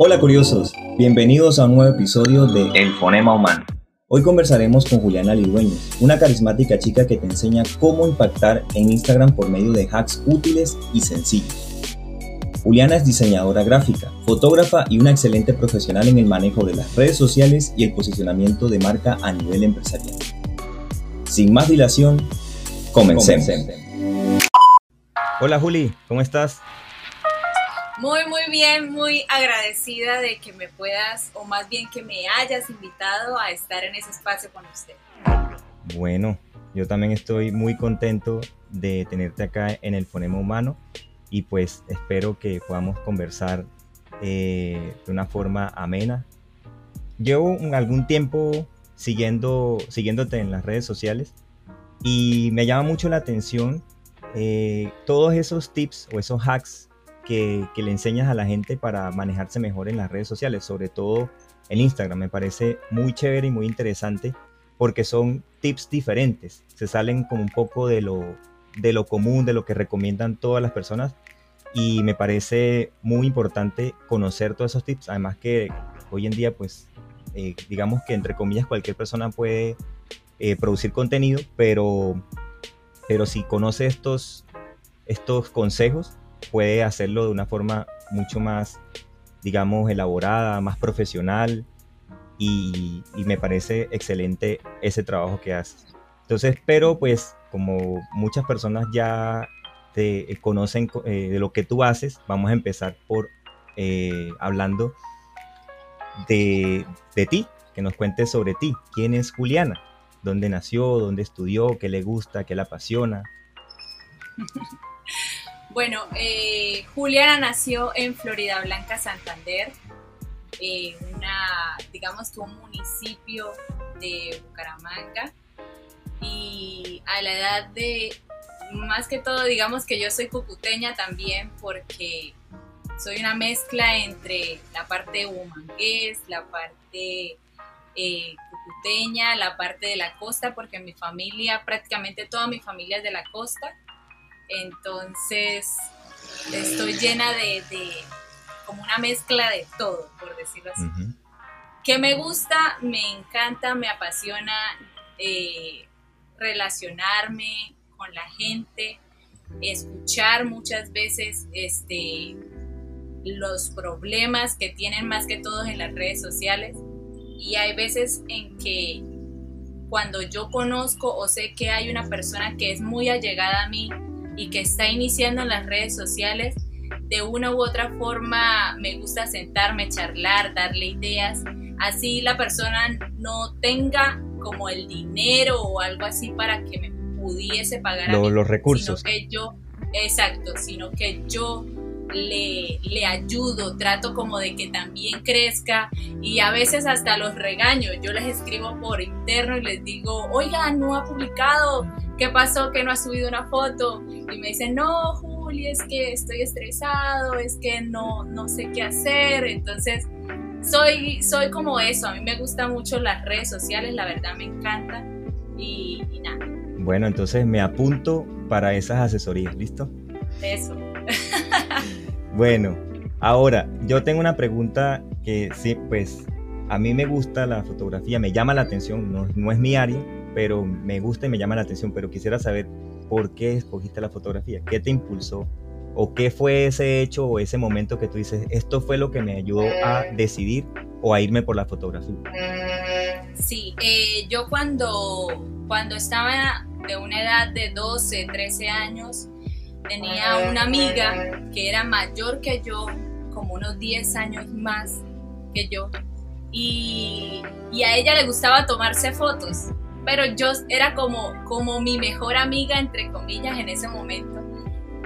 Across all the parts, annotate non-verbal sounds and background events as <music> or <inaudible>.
Hola curiosos, bienvenidos a un nuevo episodio de El Fonema Humano. Hoy conversaremos con Juliana Ligüeñez, una carismática chica que te enseña cómo impactar en Instagram por medio de hacks útiles y sencillos. Juliana es diseñadora gráfica, fotógrafa y una excelente profesional en el manejo de las redes sociales y el posicionamiento de marca a nivel empresarial. Sin más dilación, comencemos. Hola Juli, ¿cómo estás? Muy, muy bien, muy agradecida de que me puedas, o más bien que me hayas invitado a estar en ese espacio con usted. Bueno, yo también estoy muy contento de tenerte acá en el Fonema Humano y pues espero que podamos conversar eh, de una forma amena. Llevo algún tiempo siguiendo, siguiéndote en las redes sociales y me llama mucho la atención eh, todos esos tips o esos hacks que, le enseñas a la gente para manejarse mejor en las redes sociales, sobre todo en Instagram. Me parece muy chévere y muy interesante porque son tips diferentes, se salen como un poco de lo, de lo común, de lo que recomiendan todas las personas. Y me parece muy importante conocer todos esos tips, además que hoy en día pues eh, digamos que entre comillas cualquier persona puede eh, producir contenido, pero, pero si conoce estos, estos consejos puede hacerlo de una forma mucho más, digamos, elaborada, más profesional y, me parece excelente ese trabajo que haces. Entonces, pero pues como muchas personas ya te conocen eh, de lo que tú haces, vamos a empezar por eh, hablando de, de ti, que nos cuentes sobre ti. ¿Quién es Juliana? ¿Dónde nació? ¿Dónde estudió? ¿Qué le gusta? ¿Qué le apasiona? <laughs> Bueno, eh, Juliana nació en Florida Blanca, Santander, en una, digamos que un municipio de Bucaramanga. Y a la edad de, más que todo, digamos que yo soy cucuteña también porque soy una mezcla entre la parte humangués, la parte eh, cucuteña, la parte de la costa, porque mi familia, prácticamente toda mi familia es de la costa. Entonces, estoy llena de, como una mezcla de todo, por decirlo así. Que me gusta, me encanta, me apasiona eh, relacionarme con la gente, escuchar muchas veces este, los problemas que tienen más que todos en las redes sociales. Y hay veces en que cuando yo conozco o sé que hay una persona que es muy allegada a mí, y que está iniciando en las redes sociales, de una u otra forma me gusta sentarme, charlar, darle ideas, así la persona no tenga como el dinero o algo así para que me pudiese pagar los recursos. Sino que yo, exacto, sino que yo le, le ayudo, trato como de que también crezca y a veces hasta los regaño. Yo les escribo por interno y les digo, oiga, no ha publicado, ¿qué pasó que no ha subido una foto? Y me dicen, no, Juli, es que estoy estresado, es que no, no sé qué hacer. Entonces, soy, soy como eso, a mí me gustan mucho las redes sociales, la verdad me encanta y, y nada. Bueno, entonces me apunto para esas asesorías, ¿listo? Eso. <laughs> Bueno, ahora yo tengo una pregunta que sí, pues a mí me gusta la fotografía, me llama la atención, no, es mi área, pero me gusta y me llama la atención, pero quisiera saber por qué escogiste la fotografía, qué te impulsó o qué fue ese hecho o ese momento que tú dices, esto fue lo que me ayudó a decidir o a irme por la fotografía. Sí, eh, yo cuando, cuando estaba de una edad de 12, 13 años, tenía una amiga que era mayor que yo, como unos 10 años más que yo, y, a ella le gustaba tomarse fotos, pero yo era como, como mi mejor amiga, entre comillas, en ese momento.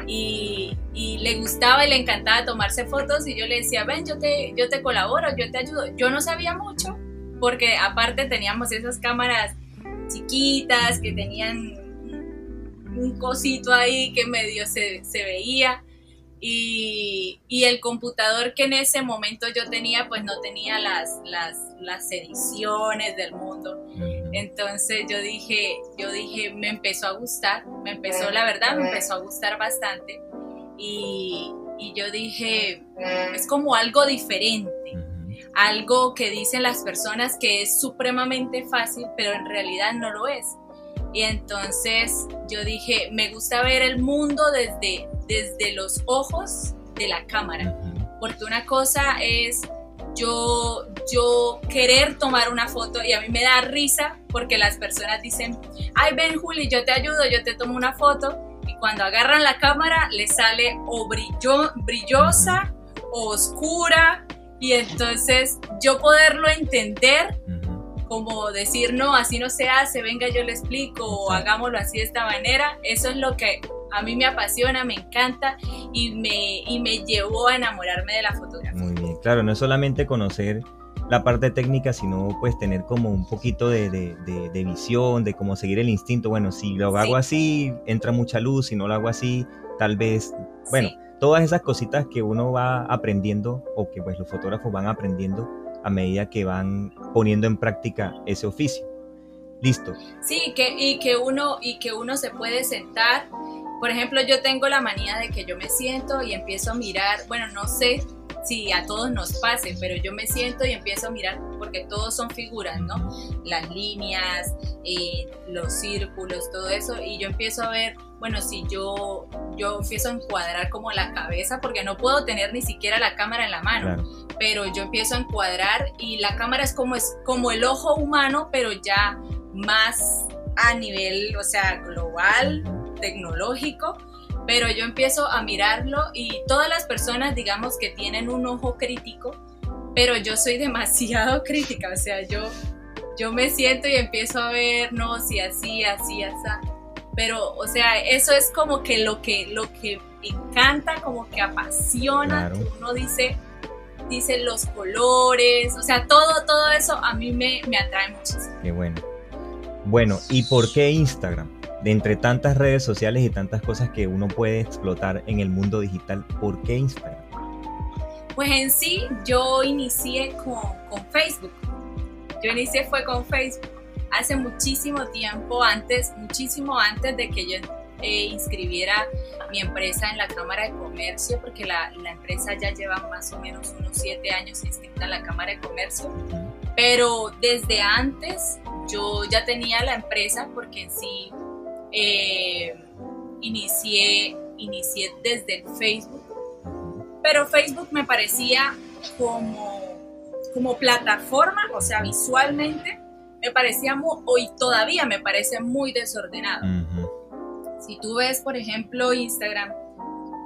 Y, le gustaba y le encantaba tomarse fotos y yo le decía, ven, yo te, yo te colaboro, yo te ayudo. Yo no sabía mucho porque aparte teníamos esas cámaras chiquitas que tenían un cosito ahí que medio se, veía. Y, el computador que en ese momento yo tenía, pues no tenía las, las, ediciones del mundo. Entonces yo dije, yo dije, me empezó a gustar, me empezó, la verdad, me empezó a gustar bastante. Y, y yo dije, es como algo diferente, algo que dicen las personas que es supremamente fácil, pero en realidad no lo es. Y entonces yo dije, me gusta ver el mundo desde, desde los ojos de la cámara, porque una cosa es yo, yo querer tomar una foto y a mí me da risa porque las personas dicen, ay ven Juli, yo te ayudo, yo te tomo una foto y cuando agarran la cámara le sale o brillo, brillosa o oscura y entonces yo poderlo entender como decir, no, así no se hace, venga, yo le explico, o hagámoslo así de esta manera, eso es lo que a mí me apasiona, me encanta y me, y me llevó a enamorarme de la fotografía. Muy bien, claro, no es solamente conocer la parte técnica, sino pues tener como un poquito de, de, visión, de cómo seguir el instinto. Bueno, si lo hago así, entra mucha luz, si no lo hago así, tal vez, bueno, todas esas cositas que uno va aprendiendo o que pues los fotógrafos van aprendiendo a medida que van poniendo en práctica ese oficio. Listo. Sí, que, y, que uno, y que uno se puede sentar. Por ejemplo, yo tengo la manía de que yo me siento y empiezo a mirar, bueno, no sé si a todos nos pase, pero yo me siento y empiezo a mirar, porque todos son figuras, ¿no? Las líneas, eh, los círculos, todo eso, y yo empiezo a ver, bueno, si yo, yo empiezo a encuadrar como la cabeza, porque no puedo tener ni siquiera la cámara en la mano, pero yo empiezo a encuadrar y la cámara es como, es como el ojo humano, pero ya más a nivel, o sea, global, tecnológico pero yo empiezo a mirarlo y todas las personas, digamos, que tienen un ojo crítico, pero yo soy <laughs> demasiado crítica, o sea, yo, yo me siento y empiezo a ver, no, si así, así, así, pero, o sea, eso es como que lo que, lo que me encanta, como que apasiona, uno dice, dice los colores, o sea, todo, todo eso a mí me, me atrae muchísimo. Qué bueno. Bueno, ¿y por qué Instagram? De entre tantas redes sociales y tantas cosas que uno puede explotar en el mundo digital, ¿por qué Instagram? Pues en sí yo inicié con, con Facebook. Yo inicié fue con Facebook hace muchísimo tiempo, antes, muchísimo antes de que yo eh, inscribiera mi empresa en la Cámara de Comercio, porque la, la, empresa ya lleva más o menos unos siete años inscrita en la Cámara de Comercio. Pero desde antes yo ya tenía la empresa porque en sí eh, inicié, inicié desde el Facebook, pero Facebook me parecía como, como plataforma, o sea, visualmente, me parecía muy, hoy todavía me parece muy desordenado. Si tú ves, por ejemplo, Instagram,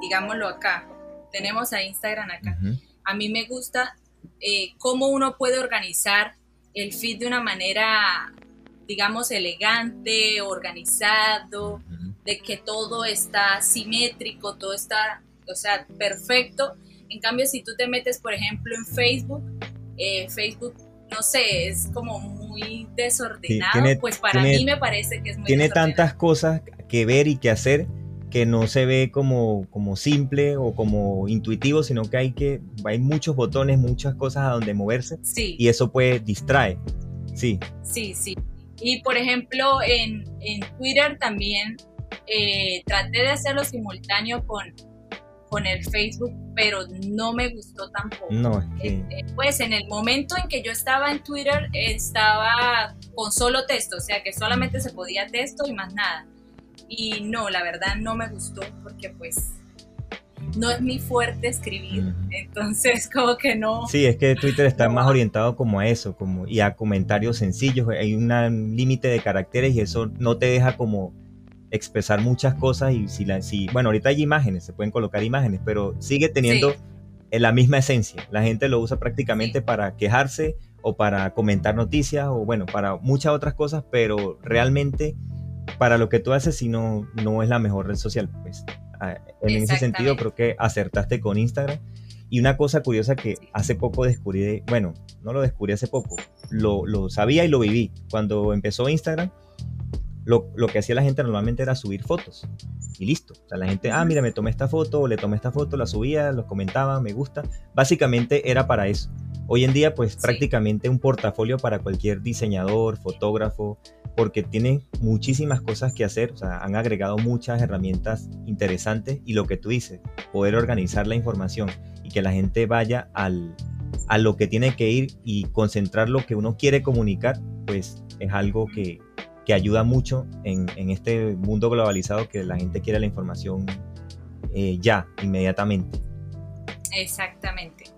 digámoslo acá, tenemos a Instagram acá, a mí me gusta eh, cómo uno puede organizar el feed de una manera digamos, elegante, organizado, de que todo está simétrico, todo está, o sea, perfecto. En cambio, si tú te metes, por ejemplo, en Facebook, eh, Facebook, no sé, es como muy desordenado, pues para mí me parece que es muy Tiene tantas cosas que ver y que hacer que no se ve como, como simple o como intuitivo, sino que hay que hay muchos botones, muchas cosas a donde moverse sí. y eso puede distraer. Sí. Sí, sí. Y por ejemplo, en, en Twitter también eh, traté de hacerlo simultáneo con, con el Facebook, pero no me gustó tampoco. No, es eh, pues en el momento en que yo estaba en Twitter, estaba con solo texto, o sea que solamente se podía texto y más nada. Y no, la verdad no me gustó porque pues no es mi fuerte escribir, entonces <laughs> como que no. Sí, es que Twitter está más orientado como a eso, como y a comentarios sencillos, hay un límite de caracteres y eso no te deja como expresar muchas cosas y si la si bueno, ahorita hay imágenes, se pueden colocar imágenes, pero sigue teniendo la misma esencia. La gente lo usa prácticamente para quejarse o para comentar noticias o bueno, para muchas otras cosas, pero realmente para lo que tú haces si no no es la mejor red social, pues en ese sentido creo que acertaste con Instagram. Y una cosa curiosa que hace poco descubrí, bueno, no lo descubrí hace poco, lo, lo sabía y lo viví. Cuando empezó Instagram, lo, lo, que hacía la gente normalmente era subir fotos y listo. O sea, la gente, ah, mira, me tomé esta foto, le tomé esta foto, la subía, los comentaba, me gusta. Básicamente era para eso. Hoy en día pues prácticamente un portafolio para cualquier diseñador, fotógrafo, porque tienen muchísimas cosas que hacer, o sea, han agregado muchas herramientas interesantes y lo que tú dices, poder organizar la información y que la gente vaya al, a lo que tiene que ir y concentrar lo que uno quiere comunicar, pues es algo que, que ayuda mucho en, en, este mundo globalizado que la gente quiere la información eh, ya, inmediatamente. Exactamente.